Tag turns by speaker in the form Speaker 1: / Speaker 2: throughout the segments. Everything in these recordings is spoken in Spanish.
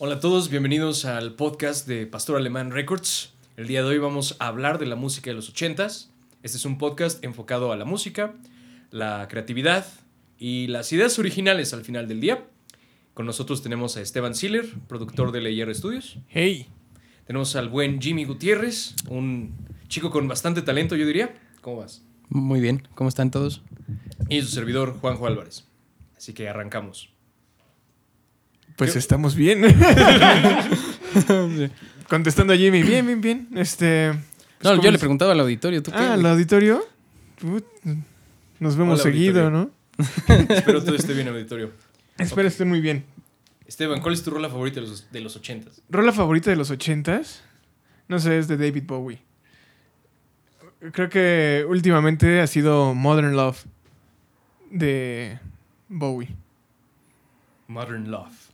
Speaker 1: Hola a todos, bienvenidos al podcast de Pastor Alemán Records. El día de hoy vamos a hablar de la música de los 80s. Este es un podcast enfocado a la música, la creatividad y las ideas originales al final del día. Con nosotros tenemos a Esteban Siller, productor de Leyer Studios.
Speaker 2: Hey.
Speaker 1: Tenemos al buen Jimmy Gutiérrez, un chico con bastante talento, yo diría. ¿Cómo vas?
Speaker 3: Muy bien, ¿cómo están todos?
Speaker 1: Y su servidor, Juanjo Álvarez. Así que arrancamos.
Speaker 2: Pues
Speaker 1: ¿Qué?
Speaker 2: estamos bien. Contestando a Jimmy, bien, bien, bien. Este. pues,
Speaker 3: No,
Speaker 2: ¿cómo
Speaker 3: yo le preguntaba al auditorio, ¿tú qué?
Speaker 2: Ah, al auditorio. Nos vemos
Speaker 1: Hola,
Speaker 2: seguido,
Speaker 1: auditorio.
Speaker 2: ¿no?
Speaker 1: Espero todo esté bien, auditorio.
Speaker 2: Espero estén muy bien.
Speaker 1: Esteban, ¿cuál es tu rola favorita de los, de los 80s?
Speaker 2: ¿Rola favorita de los ochentas? No sé, es de David Bowie. Creo que últimamente ha sido Modern Love de Bowie.
Speaker 1: Modern Love.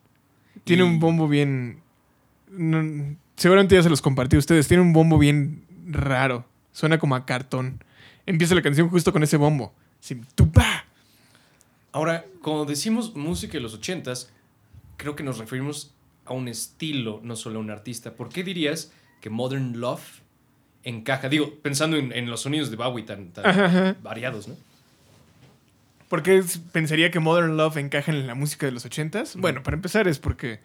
Speaker 2: Tiene
Speaker 1: Y-
Speaker 2: un bombo bien. no- seguramente ya se los compartí a ustedes. Tiene un bombo bien raro. Suena como a cartón. Empieza la canción justo con ese bombo.
Speaker 1: Ahora, cuando decimos música de los 80s, creo que nos referimos a un estilo, no solo a un artista. ¿Por qué dirías que Modern Love encaja? Digo, pensando en, en los sonidos de Bowie tan, tan variados, ¿no?
Speaker 2: ¿Por qué pensaría que Modern Love encaja en la música de los ochentas? Bueno, para empezar es porque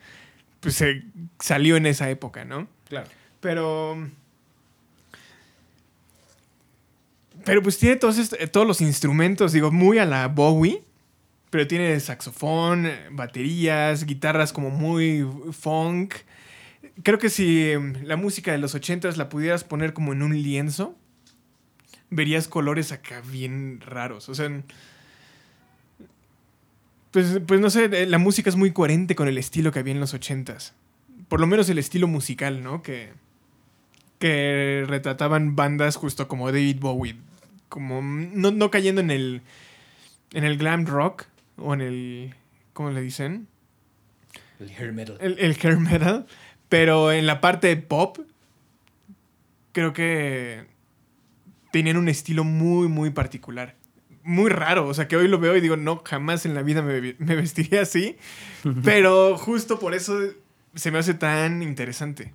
Speaker 2: pues, se salió en esa época, ¿no?
Speaker 1: Claro.
Speaker 2: Pero. Pero pues tiene todos, todos los instrumentos, digo, muy a la Bowie. Pero tiene saxofón, baterías, guitarras como muy funk. Creo que si em, la música de los ochentas la pudieras poner como en un lienzo, verías colores acá bien raros. O sea, pues, pues no sé, eh, la música es muy coherente con el estilo que había en los ochentas. Por lo menos el estilo musical, ¿no? Que, que retrataban bandas justo como David Bowie. Como no, no cayendo en el, en el glam rock o en el... ¿Cómo le dicen?
Speaker 1: El hair metal.
Speaker 2: El, el hair metal. Pero en la parte pop, creo que tenían un estilo muy, muy particular. Muy raro. O sea, que hoy lo veo y digo, no, jamás en la vida me, me vestiría así. pero justo por eso se me hace tan interesante.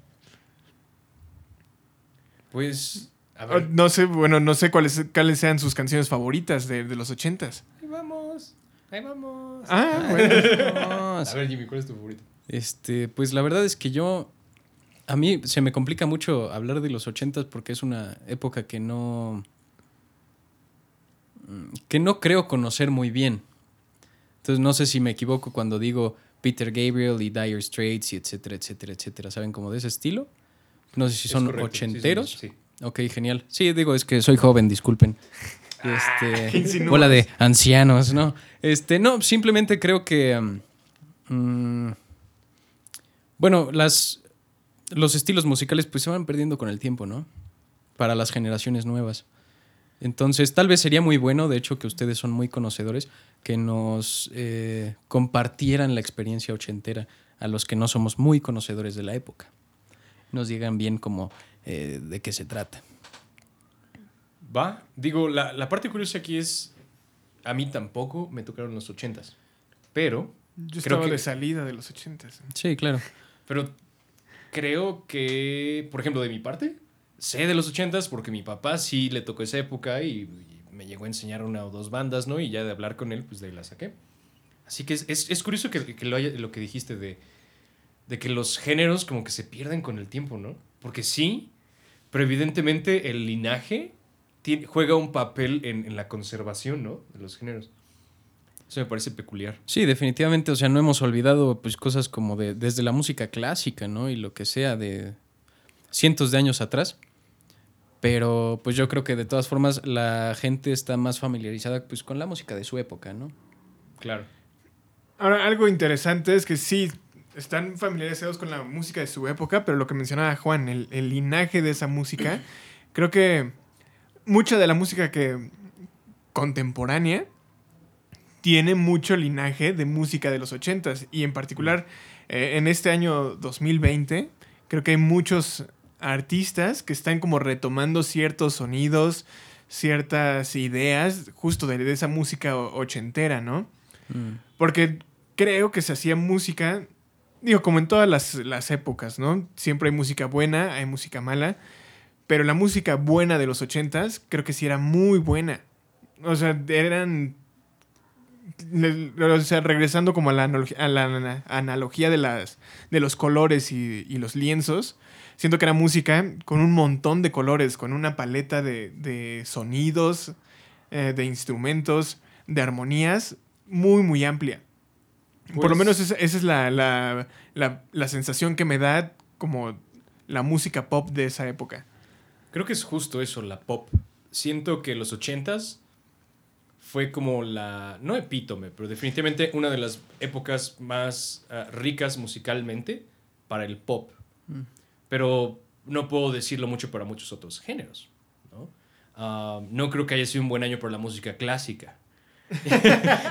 Speaker 1: Pues, a
Speaker 2: Oh,
Speaker 1: ver.
Speaker 2: No sé, bueno, no sé cuáles, cuáles sean sus canciones favoritas de, de los ochentas.
Speaker 1: Ahí vamos, ahí vamos.
Speaker 2: Ah, bueno.
Speaker 3: Vamos.
Speaker 1: A ver, Jimmy, ¿cuál es tu favorito?
Speaker 3: Este, pues la verdad es que yo. A mí se me complica mucho hablar de los ochentas porque es una época que no. Que no creo conocer muy bien. Entonces no sé si me equivoco cuando digo Peter Gabriel y Dire Straits y etcétera, etcétera, etcétera. ¿Saben como de ese estilo? No sé si son
Speaker 1: correcto,
Speaker 3: ochenteros.
Speaker 1: sí, sí.
Speaker 3: Ok, genial. Sí, digo, es que soy joven, disculpen.
Speaker 2: ¿qué
Speaker 3: Este,
Speaker 2: insinúas?
Speaker 3: bola de ancianos, ¿no? Este, no, simplemente creo que. mm, mm, bueno, las, los estilos musicales pues se van perdiendo con el tiempo, ¿no? Para las generaciones nuevas. Entonces, tal vez sería muy bueno, de hecho, que ustedes son muy conocedores, que nos eh, compartieran la experiencia ochentera a los que no somos muy conocedores de la época. Nos digan bien como eh, de qué se trata.
Speaker 1: Va. Digo, la, la parte curiosa aquí es. A mí tampoco me tocaron los 80s. Pero.
Speaker 2: Yo
Speaker 1: Creo
Speaker 2: estaba
Speaker 1: que-
Speaker 2: de salida de los ochentas.
Speaker 3: Sí, claro.
Speaker 1: Pero creo que, por ejemplo, de mi parte, sé de los 80s porque mi papá sí le tocó esa época y, y me llegó a enseñar una o dos bandas, ¿no? Y ya de hablar con él, pues de ahí la saqué. Así que es, es- es curioso que, que lo, haya- lo que dijiste de, de que los géneros como que se pierden con el tiempo, ¿no? Porque sí, pero evidentemente el linaje tiene- juega un papel en, en la conservación, ¿no? De los géneros. Eso me parece peculiar.
Speaker 3: Sí, definitivamente, o sea, no hemos olvidado pues cosas como de desde la música clásica, ¿no? Y lo que sea de cientos de años atrás. Pero pues yo creo que de todas formas la gente está más familiarizada pues con la música de su época, ¿no?
Speaker 1: Claro.
Speaker 2: Ahora, algo interesante es que sí, están familiarizados con la música de su época, pero lo que mencionaba Juan, el, el linaje de esa música, creo que mucha de la música que contemporánea tiene mucho linaje de música de los ochentas y en particular eh, en este año 2020 creo que hay muchos artistas que están como retomando ciertos sonidos, ciertas ideas justo de, de esa música ochentera, ¿no?
Speaker 3: Mm.
Speaker 2: Porque creo que se hacía música digo, como en todas las, las épocas, ¿no? Siempre hay música buena, hay música mala, pero la música buena de los ochentas creo que sí era muy buena. O sea, eran... O sea, regresando como a la, analog- a la ana- analogía de, las, de los colores y, y los lienzos, siento que era música con un montón de colores, con una paleta de, de sonidos, eh, de instrumentos, de armonías muy, muy amplia. Por lo
Speaker 1: Pues-
Speaker 2: menos esa, esa es la, la- la- la sensación que me da como la música pop de esa época.
Speaker 1: Creo que es justo eso, la pop. Siento que los ochentas fue como la, no epítome, pero definitivamente una de las épocas más ah, ricas musicalmente para el pop. Pero no puedo decirlo mucho para muchos otros géneros. ¿no? Ah, no creo que haya sido un buen año para la música clásica.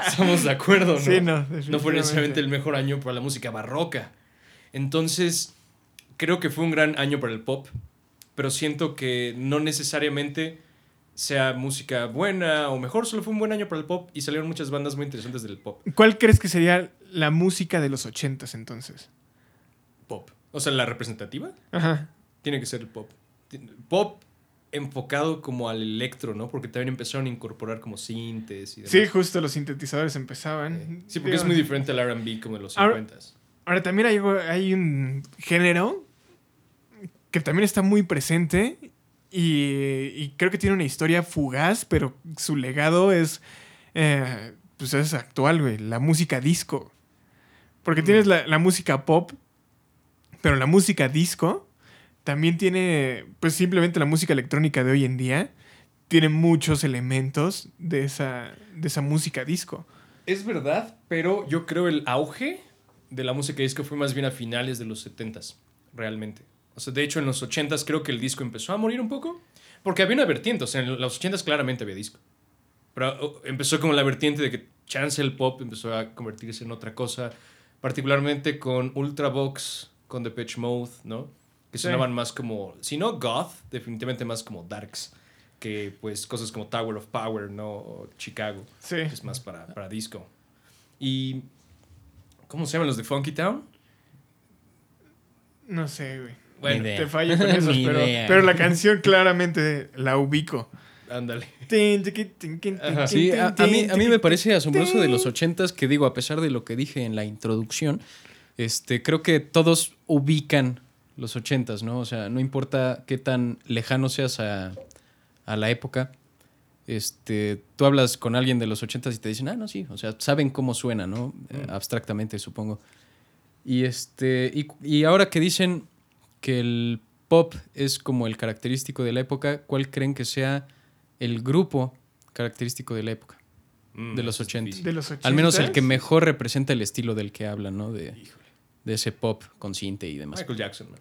Speaker 1: Estamos de acuerdo, ¿no?
Speaker 2: Sí, no,
Speaker 1: no fue necesariamente el mejor año para la música barroca. Entonces, creo que fue un gran año para el pop, pero siento que no necesariamente sea música buena o mejor, solo fue un buen año para el pop y salieron muchas bandas muy interesantes del pop.
Speaker 2: ¿Cuál crees que sería la música de los ochentas entonces?
Speaker 1: Pop. O sea, la representativa
Speaker 2: Ajá.
Speaker 1: tiene que ser el pop. Pop enfocado como al electro, ¿no? Porque también empezaron a incorporar como sintes y demás.
Speaker 2: Sí, justo los sintetizadores empezaban.
Speaker 1: Sí, porque es muy diferente al R&B como de los
Speaker 2: Ahora-
Speaker 1: 50s.
Speaker 2: Ahora también hay, hay un género que también está muy presente y, y creo que tiene una historia fugaz, pero su legado es, eh, pues es actual, güey, la música disco. Porque
Speaker 1: Mm.
Speaker 2: tienes la, la música pop, pero la música disco también tiene, pues simplemente la música electrónica de hoy en día tiene muchos elementos de esa, de esa música disco.
Speaker 1: Es verdad, pero yo creo el auge de la música disco fue más bien a finales de los 70s, realmente. O sea, de hecho, en los 80s creo que el disco empezó a morir un poco, porque había una vertiente, o sea, en los 80s claramente había disco. Pero oh, empezó como la vertiente de que chance el pop empezó a convertirse en otra cosa, particularmente con Ultravox, con Depeche Mode, ¿no? Que
Speaker 2: Sí.
Speaker 1: sonaban más como, si no goth, definitivamente más como darks, que pues cosas como Tower of Power, ¿no? O Chicago
Speaker 2: Sí.
Speaker 1: que es más para, para disco. Y. ¿Cómo se llaman los de Funky Town?
Speaker 2: No sé, güey.
Speaker 1: Bueno.
Speaker 2: Te fallo con esos, pero, pero la canción claramente la ubico.
Speaker 1: ándale.
Speaker 3: Sí, a, a mí, a mí me parece asombroso de los ochentas que digo, a pesar de lo que dije en la introducción, este, creo que todos ubican los ochentas, ¿no? O sea, no importa qué tan lejano seas a, a la época. Este, tú hablas con alguien de los ochentas y te dicen, ah, no, sí, o sea, saben cómo suena, ¿no? Eh, abstractamente, supongo. Y este, y, y ahora que dicen que el pop es como el característico de la época, ¿cuál creen que sea el grupo característico de la época?
Speaker 1: Mm,
Speaker 3: de los
Speaker 1: eso es
Speaker 3: 80.
Speaker 1: difícil.
Speaker 2: De los
Speaker 3: Al menos el que
Speaker 2: 80s.
Speaker 3: mejor representa el estilo del que hablan, ¿no? De, de ese pop con cinte y demás.
Speaker 1: Michael Jackson, man.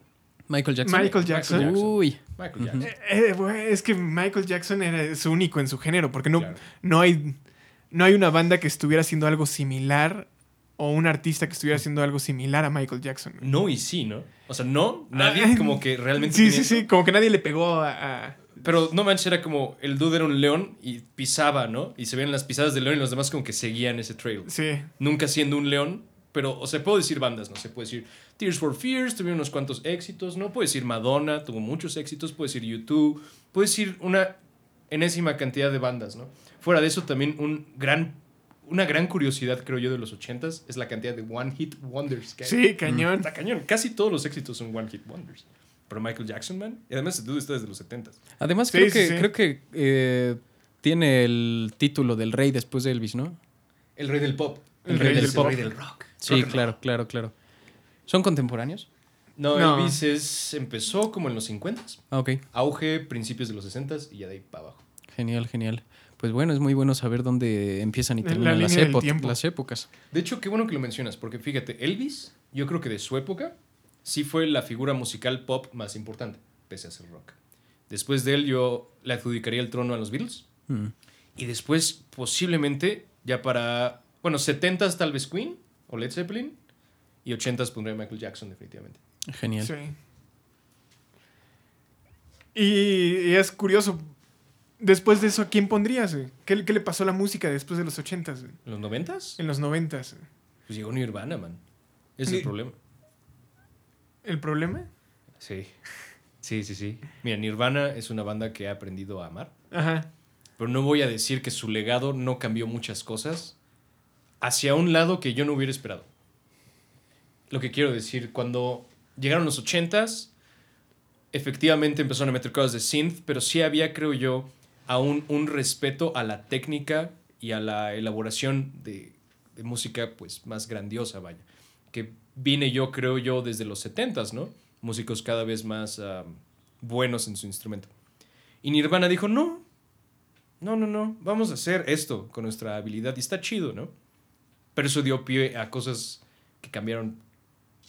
Speaker 3: Michael Jackson.
Speaker 2: Michael Jackson.
Speaker 1: Michael Jackson.
Speaker 3: Uy.
Speaker 1: Michael Jackson.
Speaker 2: Eh, eh, güey, es que Michael Jackson era, es único en su género, porque no,
Speaker 1: Claro.
Speaker 2: no, hay, no hay una banda que estuviera haciendo algo similar o un artista que estuviera haciendo algo similar a Michael Jackson.
Speaker 1: No y sí, ¿no? O sea, no, nadie
Speaker 2: Ay,
Speaker 1: como que realmente.
Speaker 2: Sí,
Speaker 1: tenía
Speaker 2: sí, sí, como que nadie le pegó a... a-
Speaker 1: Pero no manches, era como el dude era un león y pisaba, ¿no? Y se veían las pisadas del león y los demás como que seguían ese trail.
Speaker 2: sí.
Speaker 1: Nunca siendo un león, pero, o sea, puedo decir bandas, no sé, puedo decir Tears for Fears, tuvieron unos cuantos éxitos, ¿no? Puedo decir Madonna, tuvo muchos éxitos, puedo decir YouTube, puedo decir una enésima cantidad de bandas, ¿no? Fuera de eso, también un gran, una gran curiosidad, creo yo, de los ochentas es la cantidad de One Hit Wonders que hay.
Speaker 2: Sí, cañón.
Speaker 1: Está cañón. Casi todos los éxitos son One Hit Wonders. Pero Michael Jackson, man, y además ese dude está desde los setentas.
Speaker 3: Además,
Speaker 2: Sí,
Speaker 3: creo,
Speaker 2: sí,
Speaker 3: que,
Speaker 2: sí.
Speaker 3: creo que eh, tiene el título del rey después de Elvis, ¿no?
Speaker 1: El rey del pop.
Speaker 2: El rey del pop.
Speaker 1: El rey del rock.
Speaker 3: Sí, claro, claro, claro. ¿Son contemporáneos?
Speaker 1: No,
Speaker 2: No.
Speaker 1: Elvis es, empezó como en los 50
Speaker 3: Ah, ok.
Speaker 1: Auge, principios de los 60 y ya de ahí para abajo.
Speaker 3: Genial, genial. Pues bueno, es muy bueno saber dónde empiezan y
Speaker 2: La
Speaker 3: terminan las, epo- épocas.
Speaker 1: De hecho, qué bueno que lo mencionas, porque fíjate, Elvis, yo creo que de su época, sí fue la figura musical pop más importante, pese a ser rock. Después de él, yo le adjudicaría el trono a los Beatles.
Speaker 3: Mm.
Speaker 1: Y después, posiblemente, ya para, bueno, 70s tal vez Queen o Led Zeppelin. Y 80s pondría Michael Jackson, definitivamente.
Speaker 3: Genial.
Speaker 2: Sí. Y, y es curioso. Después de eso, ¿a quién pondrías? ¿Qué, qué le pasó a la música después de los ochentas? güey?
Speaker 1: ¿En los 90s?
Speaker 2: En los noventas.
Speaker 1: Pues llegó Nirvana, man. Ese es el problema.
Speaker 2: ¿El problema?
Speaker 1: Sí. Sí, sí, sí. Mira, Nirvana es una banda que he aprendido a amar.
Speaker 2: Ajá.
Speaker 1: Pero no voy a decir que su legado no cambió muchas cosas hacia un lado que yo no hubiera esperado. Lo que quiero decir, cuando llegaron los ochentas, efectivamente empezaron a meter cosas de synth, pero sí había, creo yo, aún un respeto a la técnica y a la elaboración de, música pues más grandiosa, vaya. Que vine yo, creo yo, desde los setentas, ¿no? Músicos cada vez más ah, buenos en su instrumento. Y Nirvana dijo, no, no, no, no, vamos a hacer esto con nuestra habilidad y está chido, ¿no? Pero eso dio pie a cosas que cambiaron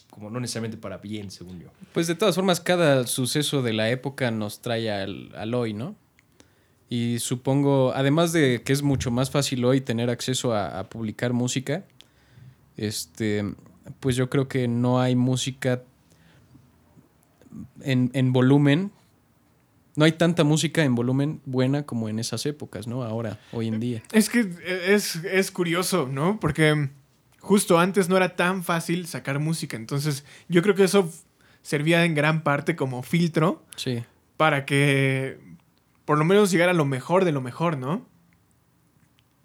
Speaker 1: como no necesariamente para bien, según yo.
Speaker 3: Pues de todas formas, cada suceso de la época nos trae al, al hoy, ¿no? Y supongo, además de que es mucho más fácil hoy tener acceso a, a publicar música, este, pues yo creo que no hay música en, en volumen. No hay tanta música en volumen buena como en esas épocas, ¿no? Ahora, hoy en día.
Speaker 2: Es que es, es curioso, ¿no? Porque justo antes no era tan fácil sacar música. Entonces, yo creo que eso servía en gran parte como filtro
Speaker 3: Sí.
Speaker 2: para que por lo menos llegara lo mejor de lo mejor, ¿no?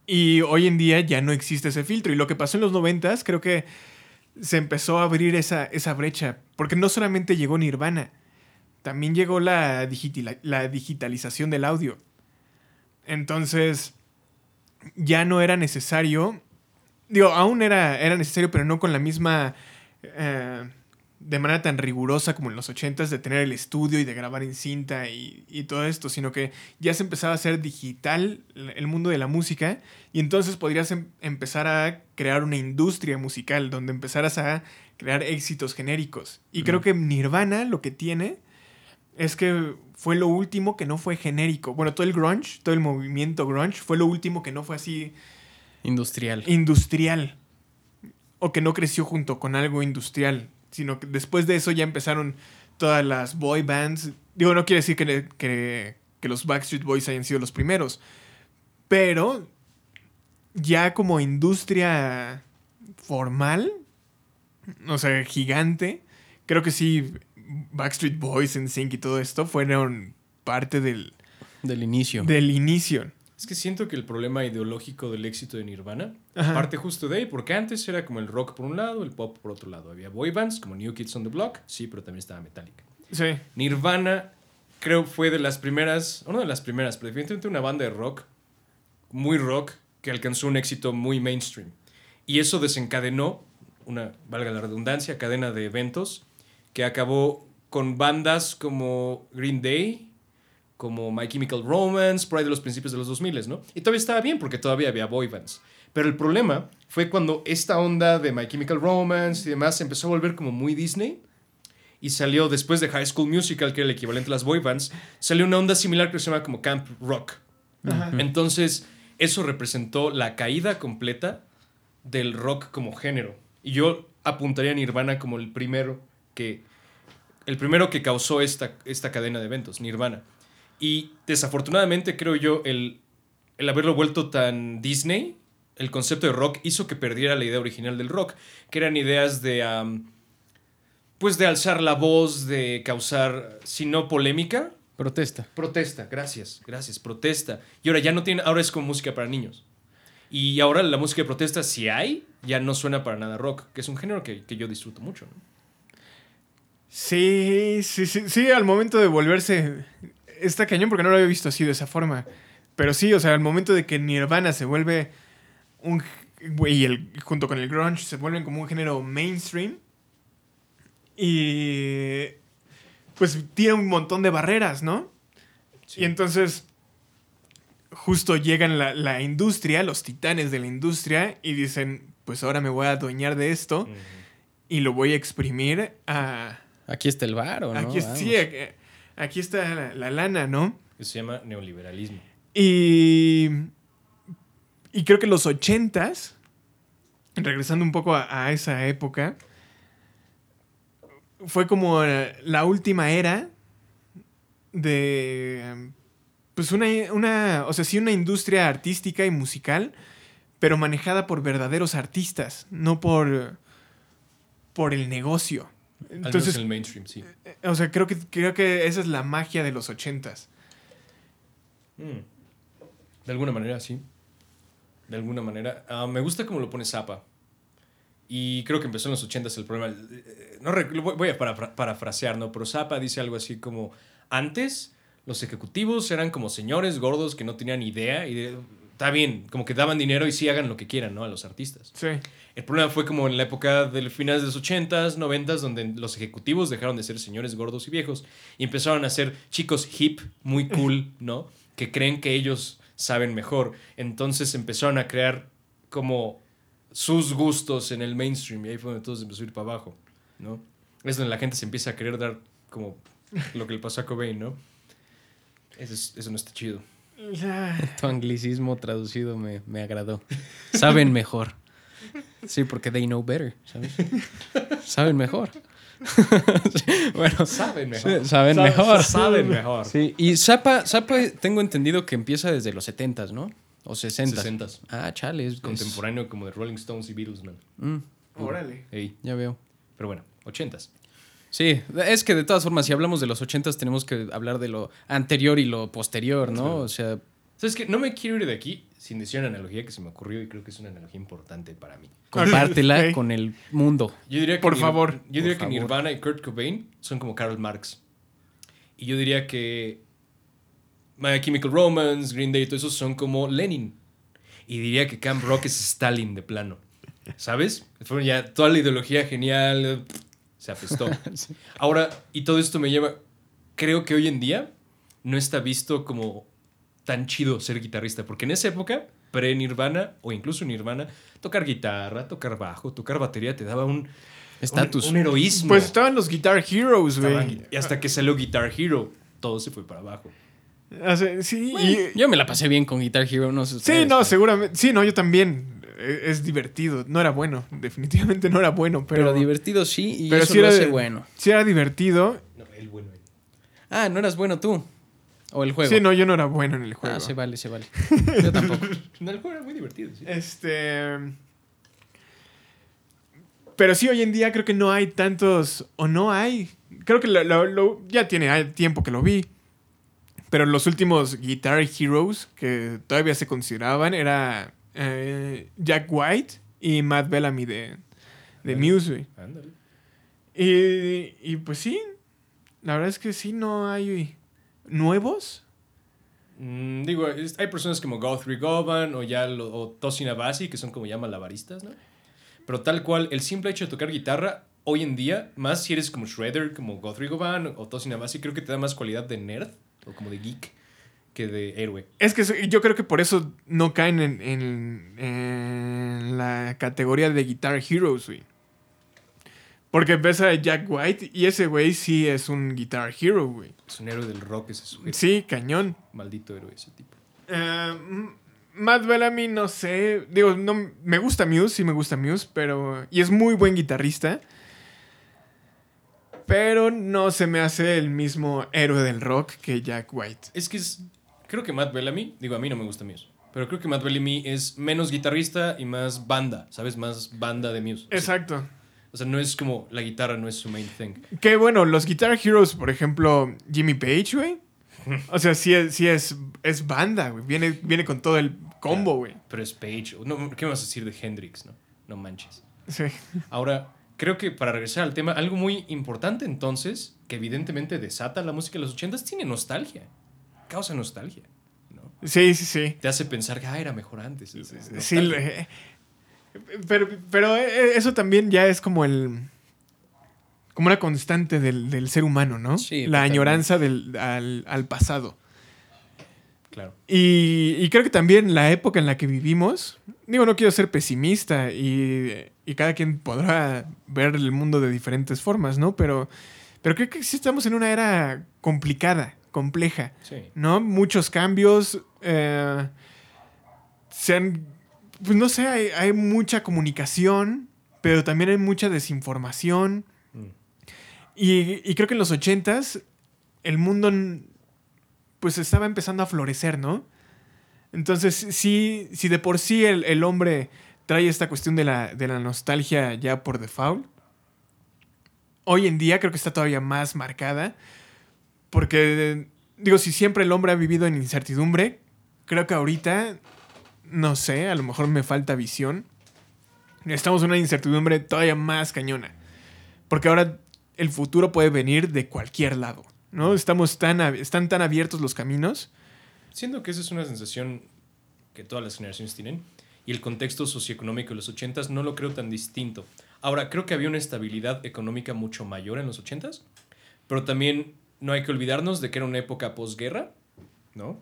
Speaker 2: Y hoy en día ya no existe ese filtro. Y lo que pasó en los noventas, creo que se empezó a abrir esa, esa brecha. Porque no solamente llegó Nirvana, también llegó la, digitila- la digitalización del audio. Entonces, ya no era necesario. Digo, aún era, era necesario, pero no con la misma. eh, de manera tan rigurosa como en los 80s de tener el estudio y de grabar en cinta y, y todo esto, sino que ya se empezaba a hacer digital el mundo de la música y entonces podrías em- empezar a crear una industria musical donde empezaras a crear éxitos genéricos. Y creo que Nirvana lo que tiene es que fue lo último que no fue genérico. Bueno, todo el grunge, todo el movimiento grunge fue lo último que no fue así
Speaker 3: Industrial.
Speaker 2: industrial o que no creció junto con algo industrial, sino que después de eso ya empezaron todas las boy bands. Digo, no quiere decir que, que, que los Backstreet Boys hayan sido los primeros, pero ya como industria formal, o sea, gigante, creo que sí, Backstreet Boys, NSYNC y todo esto fueron parte del,
Speaker 3: Del inicio.
Speaker 2: del inicio.
Speaker 1: Es que siento que el problema ideológico del éxito de Nirvana
Speaker 2: Ajá.
Speaker 1: parte justo de ahí, porque antes era como el rock por un lado, el pop por otro lado. Había boy bands como New Kids on the Block, sí, pero también estaba Metallica.
Speaker 2: Sí.
Speaker 1: Nirvana creo fue de las primeras, o no de las primeras, pero definitivamente una banda de rock, muy rock, que alcanzó un éxito muy mainstream. Y eso desencadenó una, valga la redundancia, cadena de eventos que acabó con bandas como Green Day, como My Chemical Romance, por ahí de los principios de los 2000, ¿no? Y todavía estaba bien porque todavía había boy bands. Pero el problema fue cuando esta onda de My Chemical Romance y demás se empezó a volver como muy Disney y salió después de High School Musical, que era el equivalente a las boy bands, salió una onda similar que se llama como Camp Rock.
Speaker 2: Ajá.
Speaker 1: Entonces, eso representó la caída completa del rock como género. Y yo apuntaría a Nirvana como el primero que el primero que causó esta, esta cadena de eventos, Nirvana. Y desafortunadamente creo yo el, el haberlo vuelto tan Disney, el concepto de rock hizo que perdiera la idea original del rock, que eran ideas de pues de alzar la voz, de causar, si no polémica,
Speaker 3: Protesta.
Speaker 1: Protesta, gracias, gracias, protesta. Y ahora ya no tiene, ahora es como música para niños. Y ahora la música de protesta, si hay, ya no suena para nada rock, que es un género que, que yo disfruto mucho. ¿no?
Speaker 2: Sí, sí, sí, sí, al momento de volverse. Está cañón porque no lo había visto así de esa forma. Pero sí, o sea, al momento de que Nirvana se vuelve un. Y el, junto con el grunge se vuelven como un género mainstream. Y. Pues tiene un montón de barreras, ¿no?
Speaker 1: Sí.
Speaker 2: Y entonces. Justo llegan la, la industria, los titanes de la industria, y dicen: Pues ahora me voy a adueñar de esto y lo voy a exprimir a.
Speaker 3: Aquí está el varo, ¿no?
Speaker 2: Aquí, sí, aquí, aquí está la, la lana, ¿no?
Speaker 1: Eso se llama neoliberalismo.
Speaker 2: Y, y creo que los ochentas, regresando un poco a, a esa época, fue como eh, la última era de, pues una, una, o sea, sí una industria artística y musical, pero manejada por verdaderos artistas, no por, por el negocio. Entonces,
Speaker 1: en el mainstream, sí.
Speaker 2: o sea, creo que, creo que esa es la magia de los ochentas.
Speaker 1: Mm. De alguna manera, sí. De alguna manera. Ah, me gusta cómo lo pone Zappa. Y creo que empezó en los 80 el problema. Eh, No voy voy a para- parafrasear, ¿no? Pero Zappa dice algo así como: Antes, los ejecutivos eran como señores gordos que no tenían idea. Y de- está bien, como que daban dinero y sí hagan lo que quieran, ¿no? A los artistas.
Speaker 2: Sí.
Speaker 1: El problema fue como en la época de finales de los 80s, 90s, donde los ejecutivos dejaron de ser señores gordos y viejos y empezaron a ser chicos hip, muy cool, ¿no? Que creen que ellos saben mejor. Entonces empezaron a crear como sus gustos en el mainstream y ahí fue donde todo se empezó a ir para abajo, ¿no? Es donde la gente se empieza a querer dar como lo que le pasó a Cobain, ¿no? Eso, es- eso no está chido.
Speaker 3: Tu anglicismo traducido me, me agradó. Saben mejor. Sí, porque they know better, ¿sabes? Saben mejor. Bueno,
Speaker 1: Saben
Speaker 3: sí, saben mejor.
Speaker 1: Saben mejor.
Speaker 3: Sí, y Zappa, Zappa tengo entendido que empieza desde los 70s, ¿no? O 60s.
Speaker 1: 60s.
Speaker 3: Ah, chale, es es-
Speaker 1: Contemporáneo como de Rolling Stones y Beatles, man.
Speaker 3: Mm,
Speaker 2: Órale.
Speaker 1: Ey,
Speaker 3: ya veo.
Speaker 1: pero bueno, 80s.
Speaker 3: Sí, es que de todas formas, si hablamos de los 80s, tenemos que hablar de lo anterior y lo posterior, ¿no? O sea,
Speaker 1: ¿Sabes qué? No me quiero ir de aquí sin decir una analogía que se me ocurrió y creo que es una analogía importante para mí.
Speaker 3: compártela con el mundo.
Speaker 1: Yo diría que
Speaker 2: Por
Speaker 1: Nir-
Speaker 2: favor.
Speaker 1: Yo diría
Speaker 3: Por
Speaker 1: que
Speaker 3: favor.
Speaker 1: Nirvana y Kurt Cobain son como Karl Marx. Y yo diría que My Chemical Romance, Green Day, todo eso son como Lenin. Y diría que Camp Rock es Stalin de plano. ¿Sabes? Fueron ya toda la ideología genial se apestó. Ahora, y todo esto me lleva. Creo que hoy en día no está visto como tan chido ser guitarrista. Porque en esa época, pre-Nirvana o incluso Nirvana, tocar guitarra, tocar bajo, tocar batería te daba un.
Speaker 3: Estatus.
Speaker 1: Un, un heroísmo.
Speaker 2: Pues estaban los Guitar Heroes, güey.
Speaker 1: y hasta que salió Guitar Hero, todo se fue para abajo.
Speaker 2: O sea, sí, y-
Speaker 3: Yo me la pasé bien con Guitar Hero, no sé.
Speaker 2: sí, no,
Speaker 3: pero-
Speaker 2: seguramente. Sí, no, yo también. E- Es divertido. No era bueno. Definitivamente no era bueno, pero.
Speaker 3: Pero, divertido sí, y
Speaker 2: pero
Speaker 3: eso
Speaker 2: sí
Speaker 3: lo
Speaker 2: era
Speaker 3: hace bueno.
Speaker 2: Sí era divertido.
Speaker 1: No, el bueno.
Speaker 3: Ah, no eras bueno tú. O el juego.
Speaker 2: Sí, no, yo no era bueno en el juego.
Speaker 3: Ah, se vale, se vale. Yo tampoco.
Speaker 1: No, el juego era muy divertido, sí.
Speaker 2: Este. Pero sí, hoy en día creo que no hay tantos. O no hay. Creo que lo- lo- lo- ya tiene tiempo que lo vi. Pero los últimos Guitar Heroes que todavía se consideraban era eh, Jack White y Matt Bellamy de, de. Muse. Y, y pues sí, la verdad es que sí, no hay nuevos.
Speaker 1: Mm, digo, hay personas como Guthrie Govan o ya lo, o Tosin Abasi que son como ya malabaristas, ¿no? Pero tal cual, el simple hecho de tocar guitarra, hoy en día, más si eres como Shredder, como Guthrie Govan o Tosin Abasi, creo que te da más cualidad de nerd o como de geek que de héroe.
Speaker 2: Es que yo creo que por eso no caen en, en- en la categoría de Guitar Heroes, güey. Porque ves a Jack White y ese güey sí es un Guitar Hero, güey.
Speaker 1: Es un héroe del rock ese sujeto.
Speaker 2: Sí, cañón.
Speaker 1: Maldito héroe ese tipo.
Speaker 2: Eh, Matt Bellamy, no sé. Digo, no, me gusta Muse, sí me gusta Muse, pero. Y es muy buen guitarrista. Pero no se me hace el mismo héroe del rock que Jack White.
Speaker 1: Es que es. Creo que Matt Bellamy, digo, a mí no me gusta Muse, pero creo que Matt Bellamy es menos guitarrista y más banda, ¿sabes? Más banda de Muse.
Speaker 2: Exacto.
Speaker 1: O sea, no es como la guitarra, no es su main thing.
Speaker 2: Que bueno, los Guitar Heroes, por ejemplo, Jimmy Page, güey. O sea, sí es, sí es, es banda, güey. Viene, viene con todo el combo, güey.
Speaker 1: Pero es Page. No, ¿Qué vas a decir de Hendrix, no? No manches.
Speaker 2: Sí.
Speaker 1: Ahora, creo que para regresar al tema, algo muy importante entonces, que evidentemente desata la música de los 80 tiene nostalgia. Causa nostalgia, ¿no?
Speaker 2: Sí, sí, sí.
Speaker 1: Te hace pensar que ah, era mejor antes. Es- es
Speaker 2: Sí,
Speaker 1: nostalgia.
Speaker 2: le- pero, pero eh, eso también ya es como el. Como una constante del, del ser humano, ¿no?
Speaker 3: Sí,
Speaker 2: La añoranza del, al, al pasado.
Speaker 1: Claro.
Speaker 2: Y, y creo que también la época en la que vivimos, digo, no quiero ser pesimista y, y cada quien podrá ver el mundo de diferentes formas, ¿no? Pero, pero creo que sí estamos en una era complicada, compleja,
Speaker 1: Sí.
Speaker 2: ¿no? Muchos cambios, eh, se han- pues no sé, hay, hay mucha comunicación, pero también hay mucha desinformación.
Speaker 1: Mm.
Speaker 2: Y, y creo que en los ochentas el mundo pues estaba empezando a florecer, ¿no? Entonces, sí, si de por sí el, el hombre trae esta cuestión de la, de la nostalgia ya por default, hoy en día creo que está todavía más marcada. Porque, digo, si siempre el hombre ha vivido en incertidumbre, creo que ahorita, no sé, a lo mejor me falta visión. Estamos en una incertidumbre todavía más cañona. Porque ahora el futuro puede venir de cualquier lado, ¿no? Estamos tan, están tan abiertos los caminos.
Speaker 1: Siento que esa es una sensación que todas las generaciones tienen. Y el contexto socioeconómico de los 80s no lo creo tan distinto. Ahora, creo que había una estabilidad económica mucho mayor en los 80s, pero también no hay que olvidarnos de que era una época posguerra, ¿no?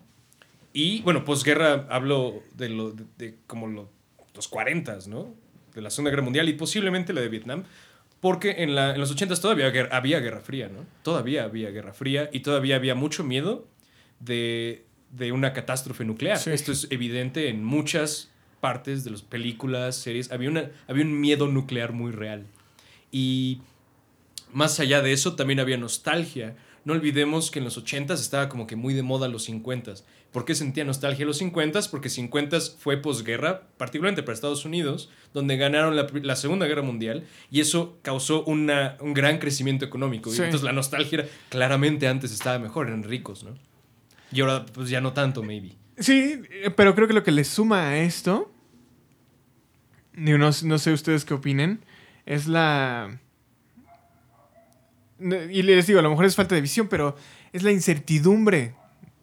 Speaker 1: Y bueno, posguerra hablo de, lo, de, de como lo- los 40s, ¿no? De la Segunda Guerra Mundial y posiblemente la de Vietnam, porque en, la, en los 80s todavía había Guerra Fría, ¿no? Todavía había Guerra Fría y todavía había mucho miedo de, de una catástrofe nuclear.
Speaker 2: Sí.
Speaker 1: Esto es evidente en muchas partes de las películas, series. Había, una, había un miedo nuclear muy real. Y más allá de eso, también había nostalgia. No olvidemos que en los 80s estaba como que muy de moda los 50s. ¿Por qué sentía nostalgia los 50s? Porque 50s fue posguerra, particularmente para Estados Unidos, donde ganaron la, la Segunda Guerra Mundial y eso causó una, un gran crecimiento económico. Y entonces la nostalgia era, claramente antes estaba mejor, eran ricos, ¿no? Y ahora pues ya no tanto, maybe.
Speaker 2: Sí, eh, pero creo que lo que le suma a esto, no, no sé ustedes qué opinen, es la... Y les digo, a lo mejor es falta de visión, pero es la incertidumbre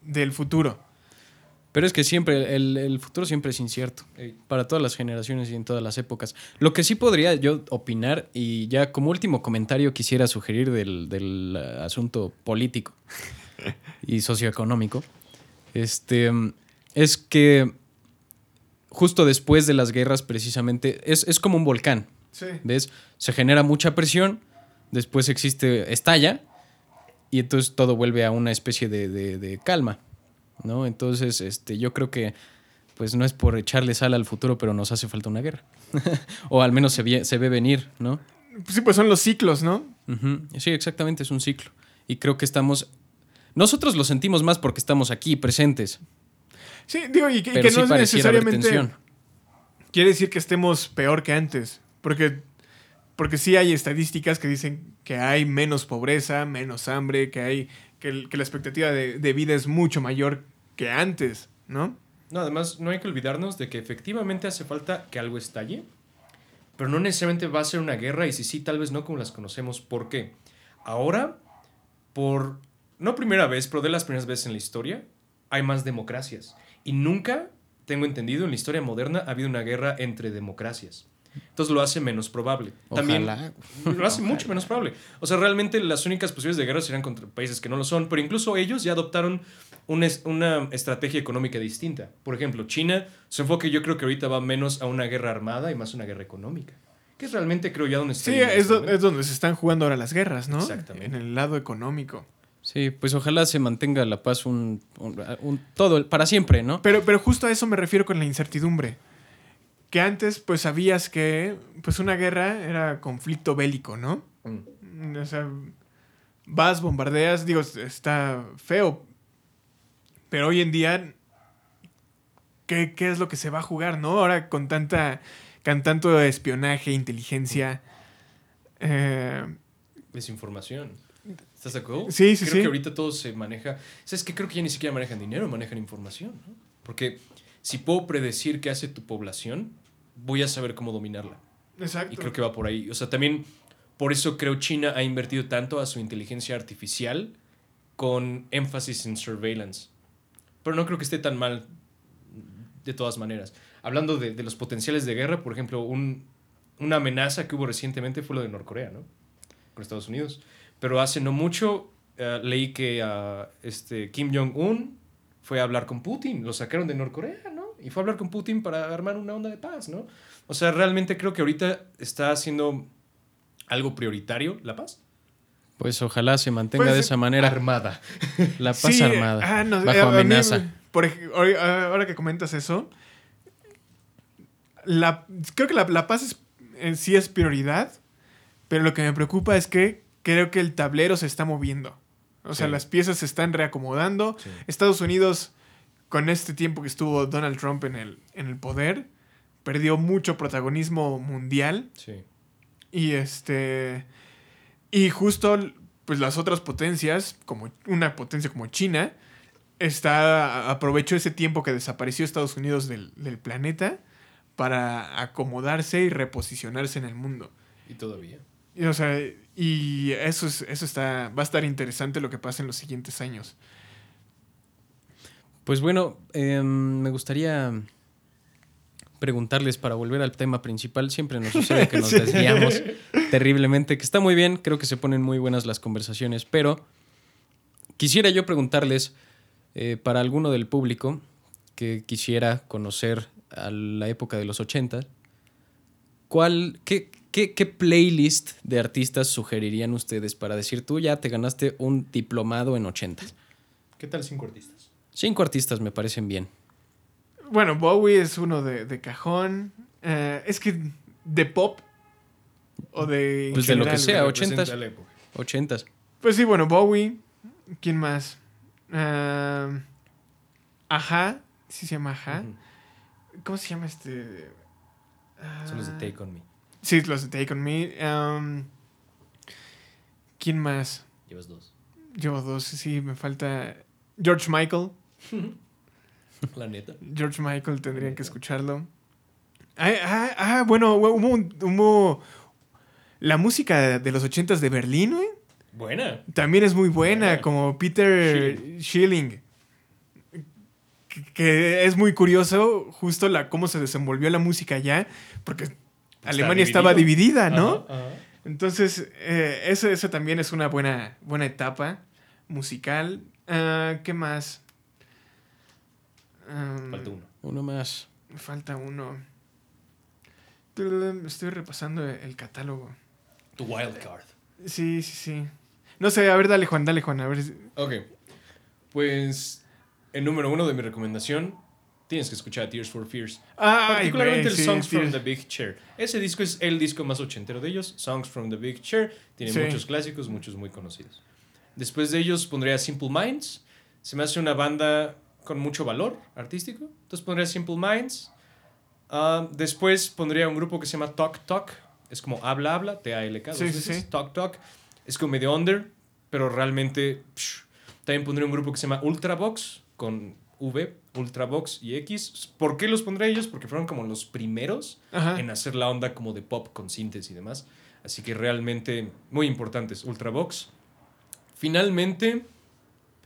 Speaker 2: del futuro.
Speaker 3: Pero es que siempre, el, el futuro siempre es incierto.
Speaker 1: Ey.
Speaker 3: Para todas las generaciones y en todas las épocas. Lo que sí podría yo opinar, y ya como último comentario quisiera sugerir del, del eh, asunto político y socioeconómico, este, es que justo después de las guerras, precisamente, es, es como un volcán.
Speaker 2: Sí.
Speaker 3: ¿Ves? Se genera mucha presión, después existe, estalla, y entonces todo vuelve a una especie de, de- de calma, ¿no? Entonces, este, yo creo que, pues no es por echarle sal al futuro, pero nos hace falta una guerra. o al menos se, vie- se ve venir, ¿no?
Speaker 2: Sí, pues son los ciclos, ¿no?
Speaker 3: Sí, exactamente, es un ciclo. Y creo que estamos... Nosotros lo sentimos más porque estamos aquí presentes,
Speaker 2: Sí, digo, y que, y que
Speaker 3: sí
Speaker 2: no es necesariamente... quiere decir que estemos peor que antes. Porque, porque sí hay estadísticas que dicen que hay menos pobreza, menos hambre, que hay que, la expectativa de, de vida es mucho mayor que antes, ¿no?
Speaker 1: No, además, no hay que olvidarnos de que efectivamente hace falta que algo estalle, pero no necesariamente va a ser una guerra, y si sí, tal vez no como las conocemos. ¿Por qué? Ahora, por, no primera vez, pero de las primeras veces en la historia, hay más democracias. Y nunca, tengo entendido, en la historia moderna ha habido una guerra entre democracias. Entonces lo hace menos probable. También
Speaker 3: Ojalá.
Speaker 1: lo hace mucho menos probable. O sea, realmente las únicas posibilidades de guerra serían contra países que no lo son, pero incluso ellos ya adoptaron una, es- una estrategia económica distinta. Por ejemplo, China, su enfoque yo creo que ahorita va menos a una guerra armada y más a una guerra económica. Que es realmente, creo ya, donde está.
Speaker 2: Sí, es,
Speaker 1: este
Speaker 2: do-
Speaker 1: momento.
Speaker 2: es donde se están jugando ahora las guerras, ¿no?
Speaker 1: Exactamente.
Speaker 2: En el lado económico.
Speaker 3: Sí, pues ojalá se mantenga la paz un, un- un- todo, el- para siempre, ¿no?
Speaker 2: Pero, pero justo a eso me refiero con la incertidumbre. Que antes, pues sabías que pues una guerra era conflicto bélico, ¿no?
Speaker 1: Mm.
Speaker 2: O sea, vas, bombardeas, digo, está feo. Pero hoy en día, ¿qué, qué es lo que se va a jugar, no? Ahora con tanta, con tanto espionaje, inteligencia. eh,
Speaker 1: Desinformación. ¿Estás de acuerdo?
Speaker 2: Sí, sí,
Speaker 1: creo
Speaker 2: sí.
Speaker 1: que ahorita todo se maneja. ¿Sabes qué? Creo que ya ni siquiera manejan dinero, manejan información. ¿no? Porque si puedo predecir qué hace tu población, voy a saber cómo dominarla.
Speaker 2: exacto.
Speaker 1: Y creo que va por ahí. O sea, también por eso creo China ha invertido tanto a su inteligencia artificial con énfasis en surveillance. Pero no creo que esté tan mal de todas maneras. Hablando de, de los potenciales de guerra, por ejemplo, un- una amenaza que hubo recientemente fue lo de Norcorea, ¿no? Con Estados Unidos. Pero hace no mucho eh, leí que ah, este, Kim Jong-un fue a hablar con Putin. Lo sacaron de Norcorea, ¿no? Y fue a hablar con Putin para armar una onda de paz, ¿no? O sea, realmente creo que ahorita está haciendo algo prioritario la paz.
Speaker 3: Pues ojalá se mantenga
Speaker 2: Pues,
Speaker 3: de esa manera
Speaker 1: Armada.
Speaker 3: la paz
Speaker 2: Sí,
Speaker 3: armada,
Speaker 2: ah, no, eh,
Speaker 3: bajo
Speaker 2: mí,
Speaker 3: amenaza.
Speaker 2: por ahora ahora que comentas eso, la, creo que la, la paz es- en sí es prioridad, pero lo que me preocupa es que creo que el tablero se está moviendo. O sea,
Speaker 1: Sí.
Speaker 2: las piezas se están reacomodando.
Speaker 1: Sí.
Speaker 2: Estados Unidos, con este tiempo que estuvo Donald Trump en el, en el poder, perdió mucho protagonismo mundial.
Speaker 1: Sí.
Speaker 2: Y este. Y justo, pues las otras potencias, como una potencia como China, está aprovechó ese tiempo que desapareció Estados Unidos del, del planeta para acomodarse y reposicionarse en el mundo.
Speaker 1: Y todavía.
Speaker 2: Y, o sea, y eso, es, eso está, va a estar interesante lo que pasa en los siguientes años.
Speaker 3: Pues bueno, em, me gustaría preguntarles para volver al tema principal. Siempre nos sucede que nos
Speaker 2: Sí.
Speaker 3: desviamos terriblemente, que está muy bien, creo que se ponen muy buenas las conversaciones, pero quisiera yo preguntarles eh, para alguno del público que quisiera conocer a la época de los 80, ¿cuál, qué, qué, qué playlist de artistas sugerirían ustedes para decir tú ya te ganaste un diplomado en 80?
Speaker 1: ¿Qué tal cinco artistas?
Speaker 3: Cinco artistas me parecen bien.
Speaker 2: Bueno, Bowie es uno de, de cajón. Eh, es que de pop o de...
Speaker 3: Pues de lo que sea, ochentas.
Speaker 1: la época.
Speaker 3: 80.
Speaker 2: Pues sí, bueno, Bowie. ¿Quién más? Ah, Ajá. Sí se llama Ajá.
Speaker 1: Ujú.
Speaker 2: ¿Cómo se llama este?
Speaker 1: Son los
Speaker 2: Ah,
Speaker 1: de Take On Me.
Speaker 2: Sí, los de Take On Me. Um, ¿Quién más?
Speaker 1: Llevas dos.
Speaker 2: Llevo dos, sí, me falta. George Michael.
Speaker 1: La neta.
Speaker 2: George Michael tendrían que escucharlo. Ah, ah, ah, bueno, hubo, un- hubo la música de los ochentas de Berlín, güey.
Speaker 1: Buena.
Speaker 2: También es muy buena,
Speaker 1: Buena.
Speaker 2: como Peter Schilling. Que, que es muy curioso justo la, cómo se desenvolvió la música allá, porque Alemania estaba dividida, ¿no?
Speaker 1: Ajá, ajá.
Speaker 2: Entonces, eh, eso, eso también es una buena, buena etapa musical. Ah, ¿Qué más? Um,
Speaker 1: Falta uno.
Speaker 3: Uno más.
Speaker 2: me Falta uno. Estoy repasando el catálogo.
Speaker 1: Tu wild card.
Speaker 2: Sí, sí, sí. No sé, a ver, dale Juan, dale Juan, a ver.
Speaker 1: Ok. Pues, el número uno de mi recomendación, tienes que escuchar Tears for Fears.
Speaker 2: Ay,
Speaker 1: Particularmente el
Speaker 2: sí,
Speaker 1: Songs from the Big Chair. Ese disco es el disco más ochentero de ellos, Songs from the Big Chair. Tiene
Speaker 2: Sí.
Speaker 1: muchos clásicos, muchos muy conocidos. Después de ellos pondría Simple Minds. Se me hace una banda con mucho valor artístico. Entonces pondría Simple Minds. Ah, después pondría un grupo que se llama Talk Talk. Es como habla, habla, T-A-L-K.
Speaker 2: Sí, sí, sí.
Speaker 1: Talk Talk. Es como medio under, pero realmente... psh. También pondría un grupo que se llama Ultravox con V, Ultravox y X. ¿Por qué los pondré ellos? Porque fueron como los primeros
Speaker 2: Ajá.
Speaker 1: en hacer la onda como de pop con síntesis y demás. Así que realmente muy importantes. Ultravox. Finalmente,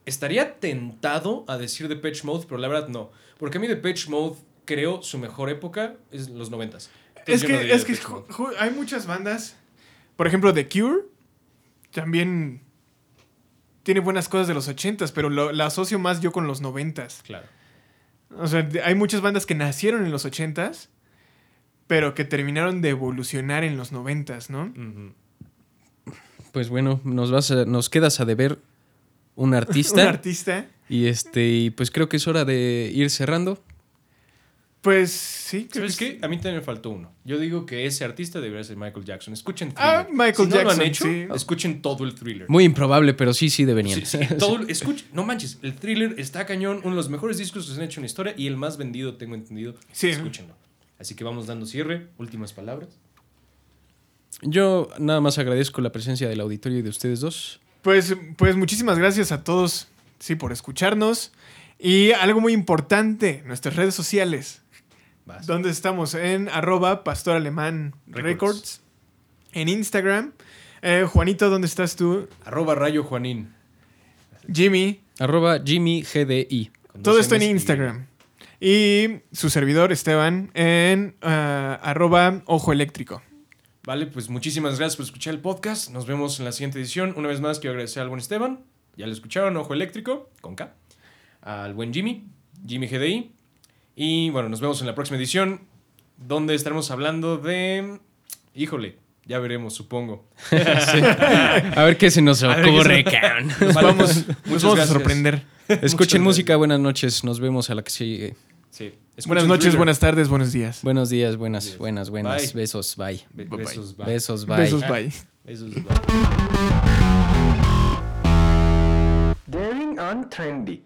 Speaker 1: estaría tentado a decir Depeche Mode, pero la verdad no. Porque a mí Depeche Mode creo su mejor época es los noventas.
Speaker 2: Es
Speaker 1: no
Speaker 2: que, es que hay muchas bandas. Por ejemplo, The Cure también tiene buenas cosas de los ochentas, pero lo- la asocio más yo con los noventas.
Speaker 1: Claro.
Speaker 2: O sea, hay muchas bandas que nacieron en los ochentas, pero que terminaron de evolucionar en los noventas, ¿no?
Speaker 3: Pues bueno, nos vas a- nos quedas a deber un
Speaker 2: Un
Speaker 3: artista.
Speaker 2: artista.
Speaker 3: y este, y pues creo que es hora de ir cerrando.
Speaker 2: Pues sí. creo
Speaker 1: ¿Sabes
Speaker 2: que
Speaker 1: qué? A mí también me faltó uno. Yo digo que ese artista debería ser Michael Jackson. Escuchen
Speaker 2: Ah. Michael
Speaker 1: si no lo
Speaker 2: Jackson,
Speaker 1: han hecho,
Speaker 2: sí.
Speaker 1: escuchen todo el Thriller.
Speaker 3: Muy improbable, pero sí, sí deberían.
Speaker 1: Sí, sí, todo, no manches, el thriller está cañón, uno de los mejores discos que se han hecho en la historia y el más vendido, tengo entendido.
Speaker 2: Sí.
Speaker 1: Escúchenlo. Así que vamos dando cierre, últimas palabras.
Speaker 3: Yo nada más agradezco la presencia del auditorio y de ustedes dos.
Speaker 2: Pues, pues muchísimas gracias a todos, sí, por escucharnos. Y algo muy importante, nuestras redes sociales.
Speaker 1: Vas.
Speaker 2: ¿Dónde estamos? En arroba Pastor Alemán
Speaker 1: Records.
Speaker 2: Records. En Instagram. Eh, Juanito, ¿dónde estás tú?
Speaker 1: Arroba Rayo Juanín.
Speaker 2: Jimmy.
Speaker 3: Arroba Jimmy GDI.
Speaker 2: Todo esto en Instagram. Y su servidor, Esteban, en ah, arroba Ojo Eléctrico.
Speaker 1: Vale, pues muchísimas gracias por escuchar el podcast. Nos vemos en la siguiente edición. Una vez más quiero agradecer al buen Esteban. Ya lo escucharon, Ojo Eléctrico, con K. Al buen Jimmy, Jimmy GDI. Y bueno, nos vemos en la próxima edición, donde estaremos hablando de... Híjole, ya veremos, supongo.
Speaker 3: A ver qué se nos ocurre, cabrón.
Speaker 2: Nos vamos, nos vamos a sorprender.
Speaker 3: Escuchen música, buenas noches. Nos vemos a la que sigue.
Speaker 1: Sí. Escuchen
Speaker 2: Buenas noches,
Speaker 1: Thriller.
Speaker 2: buenas tardes, buenos días.
Speaker 3: Buenos días, buenas, buenas, buenas.
Speaker 1: Bye.
Speaker 3: Besos, bye.
Speaker 1: Be-
Speaker 2: Bye, bye.
Speaker 1: Besos, bye.
Speaker 3: Besos, bye.
Speaker 2: Besos, bye.
Speaker 1: Besos, bye.
Speaker 4: Daring on Trendy.